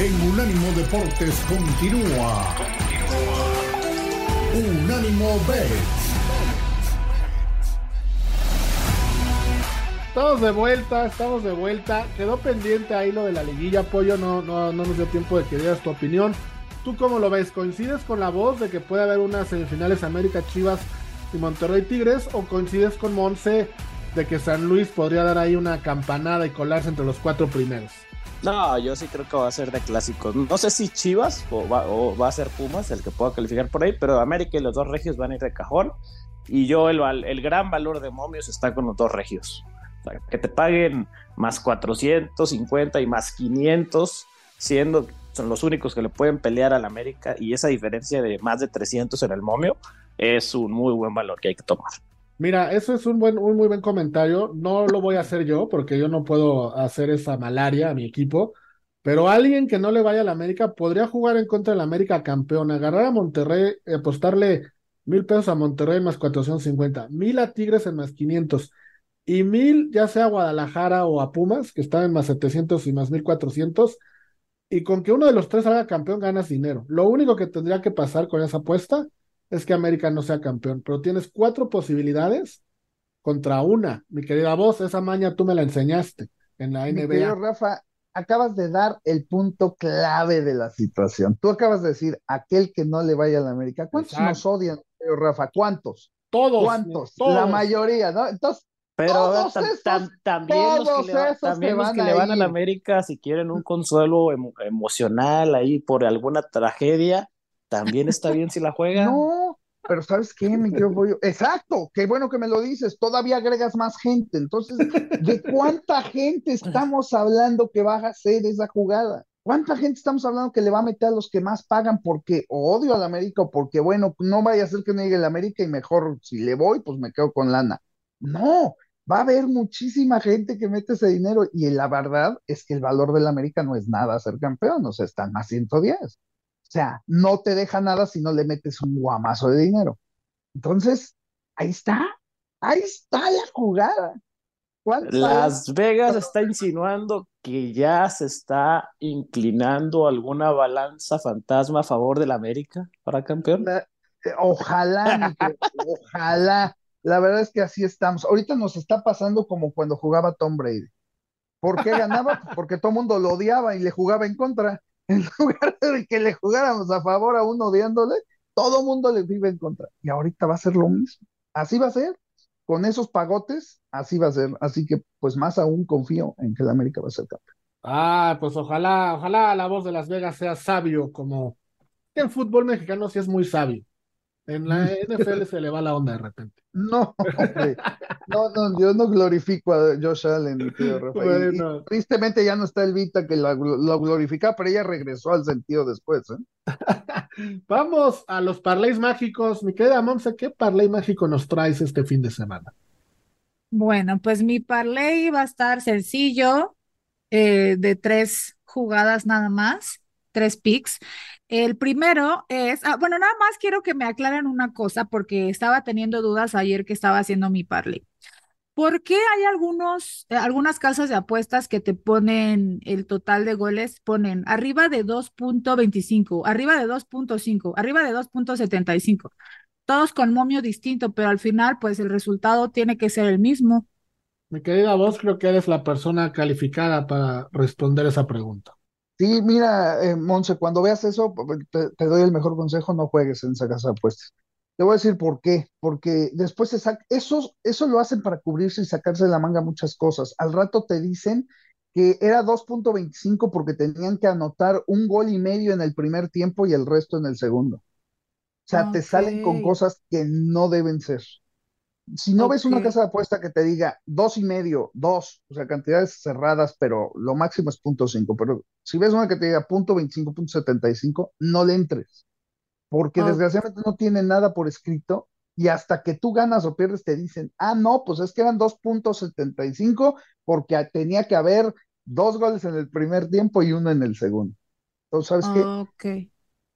en Unánimo Deportes continúa. Unánimo Bets. Estamos de vuelta, estamos de vuelta. Quedó pendiente ahí lo de la liguilla, Pollo. No, no, no nos dio tiempo de que dieras tu opinión. ¿Tú cómo lo ves? ¿Coincides con la voz de que puede haber unas semifinales América Chivas y Monterrey Tigres? ¿O coincides con Monse de que San Luis podría dar ahí una campanada y colarse entre los cuatro primeros? No, yo sí creo que va a ser de clásicos. No sé si Chivas o va, a ser Pumas el que pueda calificar por ahí, pero América y los dos regios van a ir de cajón. Y yo, el, el gran valor de momios está con los dos regios. O sea, que te paguen más 450 y más 500, siendo son los únicos que le pueden pelear al América. Y esa diferencia de más de 300 en el momio es un muy buen valor que hay que tomar. Mira, eso es un buen, un muy buen comentario. No lo voy a hacer yo porque yo no puedo hacer esa malaria a mi equipo. Pero alguien que no le vaya a la América podría jugar en contra de la América campeón, agarrar a Monterrey, apostarle mil pesos a Monterrey más 450, mil a Tigres en más 500 y mil ya sea a Guadalajara o a Pumas, que están en más 700 y más 1400. Y con que uno de los tres salga campeón ganas dinero. Lo único que tendría que pasar con esa apuesta es que América no sea campeón, pero tienes cuatro posibilidades contra una. Mi querida voz, esa maña tú me la enseñaste en la NBA. Querido Rafa, acabas de dar el punto clave de la situación. Tú acabas de decir, aquel que no le vaya a la América. ¿Cuántos nos odian, Rafa? ¿Cuántos? Todos. ¿Cuántos? La mayoría, ¿no? Entonces, pero también los que, le, también los que le van a la América, si quieren un consuelo emocional ahí por alguna tragedia, también está bien si la juega. No, pero ¿sabes qué, mi querido Pollo? Exacto, qué bueno que me lo dices, todavía agregas más gente. Entonces, ¿de cuánta gente estamos hablando que va a hacer esa jugada? ¿Cuánta gente estamos hablando que le va a meter a los que más pagan porque odio al América o porque, bueno, no vaya a ser que me llegue el América y mejor si le voy, pues me quedo con lana? No, va a haber muchísima gente que mete ese dinero y la verdad es que el valor del América no es nada ser campeón, o sea, están más 110. O sea, no te deja nada si no le metes un guamazo de dinero. Entonces, ahí está, ahí está la jugada. Las Vegas está insinuando que ya se está inclinando alguna balanza fantasma a favor del América para campeón. Eh, ojalá, ojalá. La verdad es que así estamos. Ahorita nos está pasando como cuando jugaba Tom Brady. ¿Por qué ganaba? Porque todo el mundo lo odiaba y le jugaba en contra en lugar de que le jugáramos a favor a uno odiándole, todo mundo le vive en contra. Y ahorita va a ser lo mismo. Así va a ser. Con esos pagotes, así va a ser. Así que, pues más aún confío en que el América va a ser campeón. Ah, pues ojalá, ojalá la voz de Las Vegas sea sabio, como el fútbol mexicano sí es muy sabio. En la NFL se le va la onda de repente. No, no, no, yo no glorifico a Josh Allen, tristemente ya no está el Vita que lo, glorifica, pero ella regresó al sentido después. ¿eh? Vamos a los parlays mágicos. Mi querida Monse, ¿qué parlay mágico nos traes este fin de semana? Bueno, pues mi parlay va a estar sencillo, eh, de tres jugadas nada más, tres picks. El primero es, ah, bueno, nada más quiero que me aclaren una cosa porque estaba teniendo dudas ayer que estaba haciendo mi parley. ¿Por qué hay algunos, eh, algunas casas de apuestas que te ponen el total de goles, ponen arriba de 2.25, arriba de 2.5, arriba de 2.75? Todos con momio distinto, pero al final, pues el resultado tiene que ser el mismo. Mi querida voz, creo que eres la persona calificada para responder esa pregunta. Sí, mira, eh, Monse, cuando veas eso, te, doy el mejor consejo, no juegues en esa casa de apuestas. Te voy a decir por qué, porque después se eso, eso lo hacen para cubrirse y sacarse de la manga muchas cosas. Al rato te dicen que era 2.25 porque tenían que anotar un gol y medio en el primer tiempo y el resto en el segundo. O sea, te salen con cosas que no deben ser si no ves una casa de apuesta que te diga dos y medio, dos, o sea, cantidades cerradas, pero lo máximo es punto cinco, pero si ves una que te diga punto veinticinco, punto setenta y cinco, no le entres, porque desgraciadamente no tiene nada por escrito y hasta que tú ganas o pierdes te dicen, ah, no, pues es que eran dos puntos setenta y cinco porque tenía que haber dos goles en el primer tiempo y uno en el segundo. Entonces, ¿sabes qué?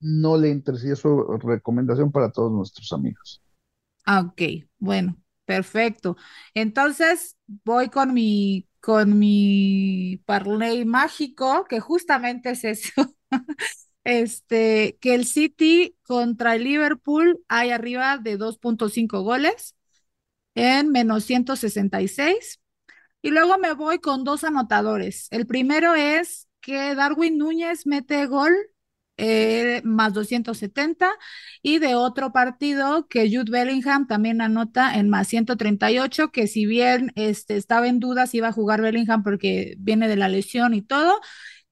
No le entres y eso es recomendación para todos nuestros amigos. Ah, ok, bueno, perfecto. Entonces voy con mi con mi parlay mágico, que justamente es eso. Este, que el City contra el Liverpool hay arriba de 2.5 goles en menos 166. Y luego me voy con dos anotadores. El primero es que Darwin Núñez mete gol eh, más 270 y de otro partido que Jude Bellingham también anota en más 138, que si bien este, estaba en duda si iba a jugar Bellingham porque viene de la lesión y todo,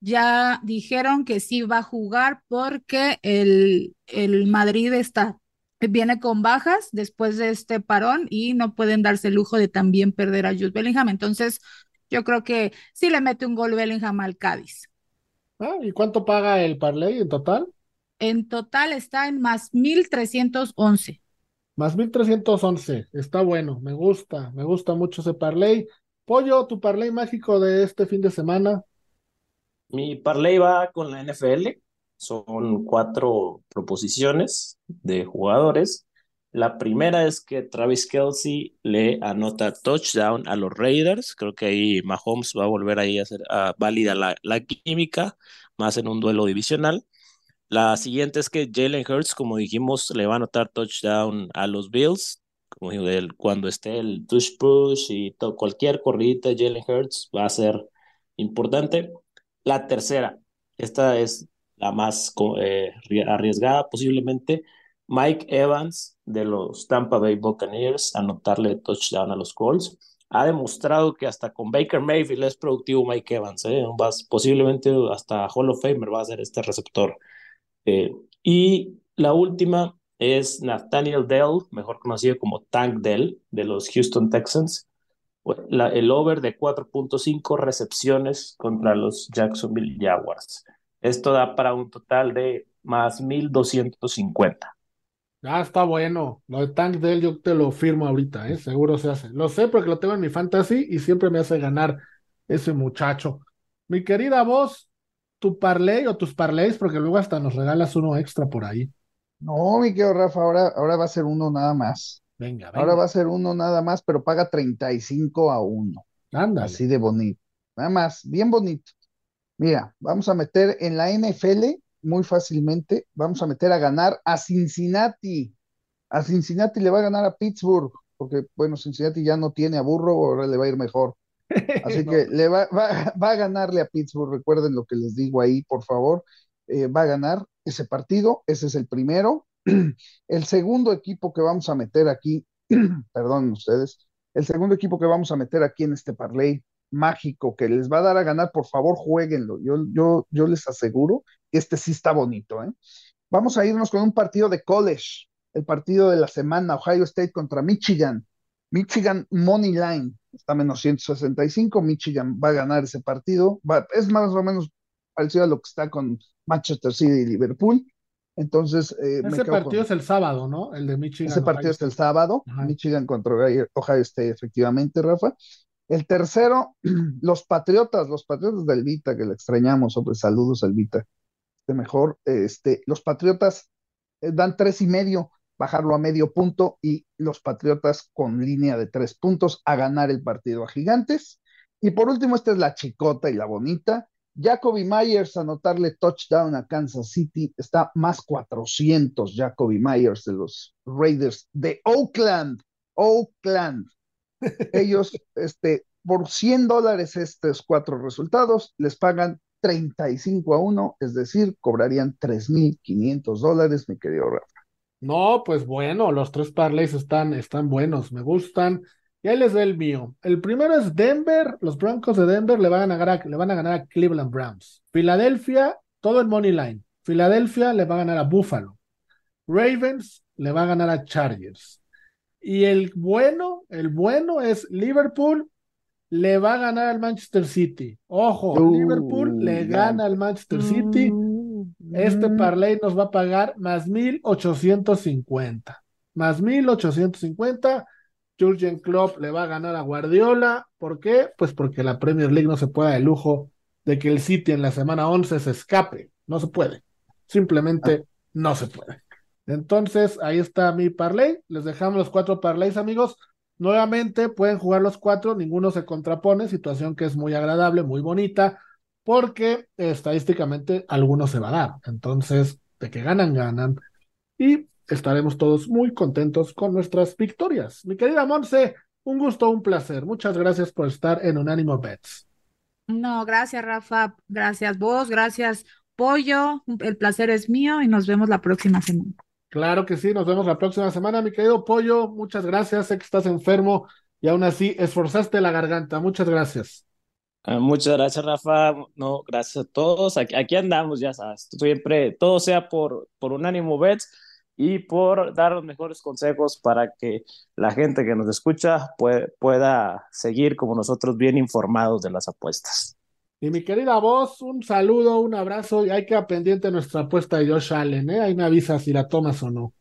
ya dijeron que sí va a jugar porque el, el Madrid está viene con bajas después de este parón y no pueden darse el lujo de también perder a Jude Bellingham. Entonces, yo creo que sí le mete un gol Bellingham al Cádiz. Ah, ¿y cuánto paga el parlay en total? En total está en más 1311. Más 1311. Está bueno, me gusta, me gusta mucho ese parlay. Pollo, tu parlay mágico de este fin de semana. Mi parlay va con la NFL. Son cuatro proposiciones de jugadores. La primera es que Travis Kelsey le anota touchdown a los Raiders. Creo que ahí Mahomes va a volver ahí a hacer válida la, la, química, más en un duelo divisional. La siguiente es que Jalen Hurts, como dijimos, le va a anotar touchdown a los Bills. Como cuando esté el touch push y cualquier corrida de Jalen Hurts va a ser importante. La tercera, esta es la más eh, arriesgada posiblemente, Mike Evans de los Tampa Bay Buccaneers anotarle touchdown a los Colts. Ha demostrado que hasta con Baker Mayfield es productivo Mike Evans. ¿eh? posiblemente hasta Hall of Famer va a ser este receptor. Eh, y la última es Nathaniel Dell, mejor conocido como Tank Dell de los Houston Texans. el over de 4.5 recepciones contra los Jacksonville Jaguars. Esto da para un total de más 1250. Ah, está bueno. Lo de Tank Dell yo te lo firmo ahorita, ¿eh? Seguro se hace. Lo sé porque lo tengo en mi fantasy y siempre me hace ganar ese muchacho. Mi querida voz, tu parlay o tus parlays, porque luego hasta nos regalas uno extra por ahí. No, mi querido Rafa, ahora, ahora va a ser uno nada más. Venga, Ahora va a ser uno nada más, pero paga 35 a 1. Ándale. Así de bonito. Nada más, bien bonito. Mira, vamos a meter en la NFL muy fácilmente, vamos a meter a ganar a Cincinnati. A Cincinnati le va a ganar a Pittsburgh, porque bueno, Cincinnati ya no tiene a Burro, ahora le va a ir mejor. Así que le va, va, va, a ganarle a Pittsburgh, recuerden lo que les digo ahí, por favor. Eh, va a ganar ese partido, ese es el primero. El segundo equipo que vamos a meter aquí, perdón ustedes, el segundo equipo que vamos a meter aquí en este parlay mágico que les va a dar a ganar, por favor, jueguenlo. Yo, yo, yo les aseguro que este sí está bonito. ¿eh? Vamos a irnos con un partido de college, el partido de la semana, Ohio State contra Michigan. Michigan Money Line está menos 165, Michigan va a ganar ese partido, es más o menos parecido a lo que está con Manchester City y Liverpool. Entonces, eh, ese partido es el sábado, ¿no? El de Michigan. Ese partido es el sábado, Michigan contra Ohio State, efectivamente, Rafa. El tercero, los Patriotas, los Patriotas del Vita, que le extrañamos, hombre, saludos al Vita. Este mejor, este, los Patriotas eh, dan tres y medio, bajarlo a medio punto y los Patriotas con línea de tres puntos a ganar el partido a Gigantes. Y por último, esta es la chicota y la bonita. Jacoby Myers anotarle touchdown a Kansas City está más 400 Jacoby Myers de los Raiders de Oakland. Oakland. Ellos, este, por 100 dólares estos cuatro resultados, les pagan 35 a 1, es decir, cobrarían 3.500 dólares, mi querido Rafa. No, pues bueno, los tres parlays están, están buenos, me gustan. Y ahí les doy el mío. El primero es Denver, los Broncos de Denver le van a ganar a, le van a, ganar a Cleveland Browns. Filadelfia, todo el money line. Filadelfia le va a ganar a Buffalo. Ravens le va a ganar a Chargers. Y el bueno, el bueno es Liverpool le va a ganar al Manchester City. Ojo, uh, Liverpool le gana al Manchester City. Este mm. parlay nos va a pagar más 1850. Más 1850. Jurgen Klopp le va a ganar a Guardiola. ¿Por qué? Pues porque la Premier League no se puede dar el lujo de que el City en la semana 11 se escape. No se puede. Simplemente no se puede. Entonces, ahí está mi parlay. Les dejamos los cuatro parlays, amigos. Nuevamente pueden jugar los cuatro, ninguno se contrapone, situación que es muy agradable, muy bonita, porque estadísticamente alguno se va a dar. Entonces, de que ganan, ganan. Y estaremos todos muy contentos con nuestras victorias. Mi querida Monse, un gusto, un placer. Muchas gracias por estar en Unánimo Bets. No, gracias, Rafa. Gracias vos, gracias, Pollo. El placer es mío y nos vemos la próxima semana. Claro que sí, nos vemos la próxima semana, mi querido Pollo. Muchas gracias. Sé que estás enfermo y aún así esforzaste la garganta. Muchas gracias. Ah, muchas gracias, Rafa. No, gracias a todos. Aquí, andamos, ya sabes. Siempre, todo sea por, por Unánimo Bets y por dar los mejores consejos para que la gente que nos escucha pueda seguir como nosotros bien informados de las apuestas. Y mi querida voz, un saludo, un abrazo y hay que pendiente nuestra apuesta de Josh Allen, ¿eh? Ahí me avisa si la tomas o no.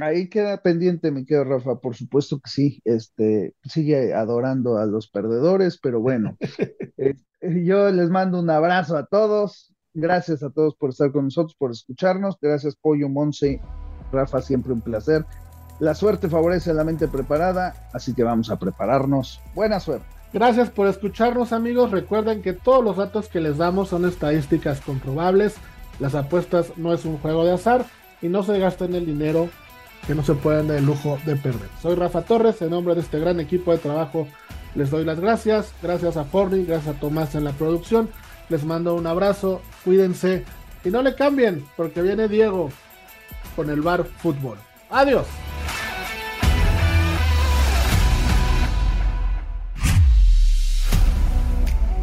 Ahí queda pendiente, mi querido Rafa, por supuesto que sí, este, sigue adorando a los perdedores, pero bueno, eh, yo les mando un abrazo a todos, gracias a todos por estar con nosotros, por escucharnos, gracias Pollo, Monse, Rafa, siempre un placer. La suerte favorece a la mente preparada, así que vamos a prepararnos. Buena suerte. Gracias por escucharnos amigos. Recuerden que todos los datos que les damos son estadísticas comprobables. Las apuestas no es un juego de azar y no se gasten el dinero que no se pueden dar el lujo de perder. Soy Rafa Torres, en nombre de este gran equipo de trabajo les doy las gracias. Gracias a Forni, gracias a Tomás en la producción. Les mando un abrazo, cuídense y no le cambien porque viene Diego con el bar fútbol. Adiós.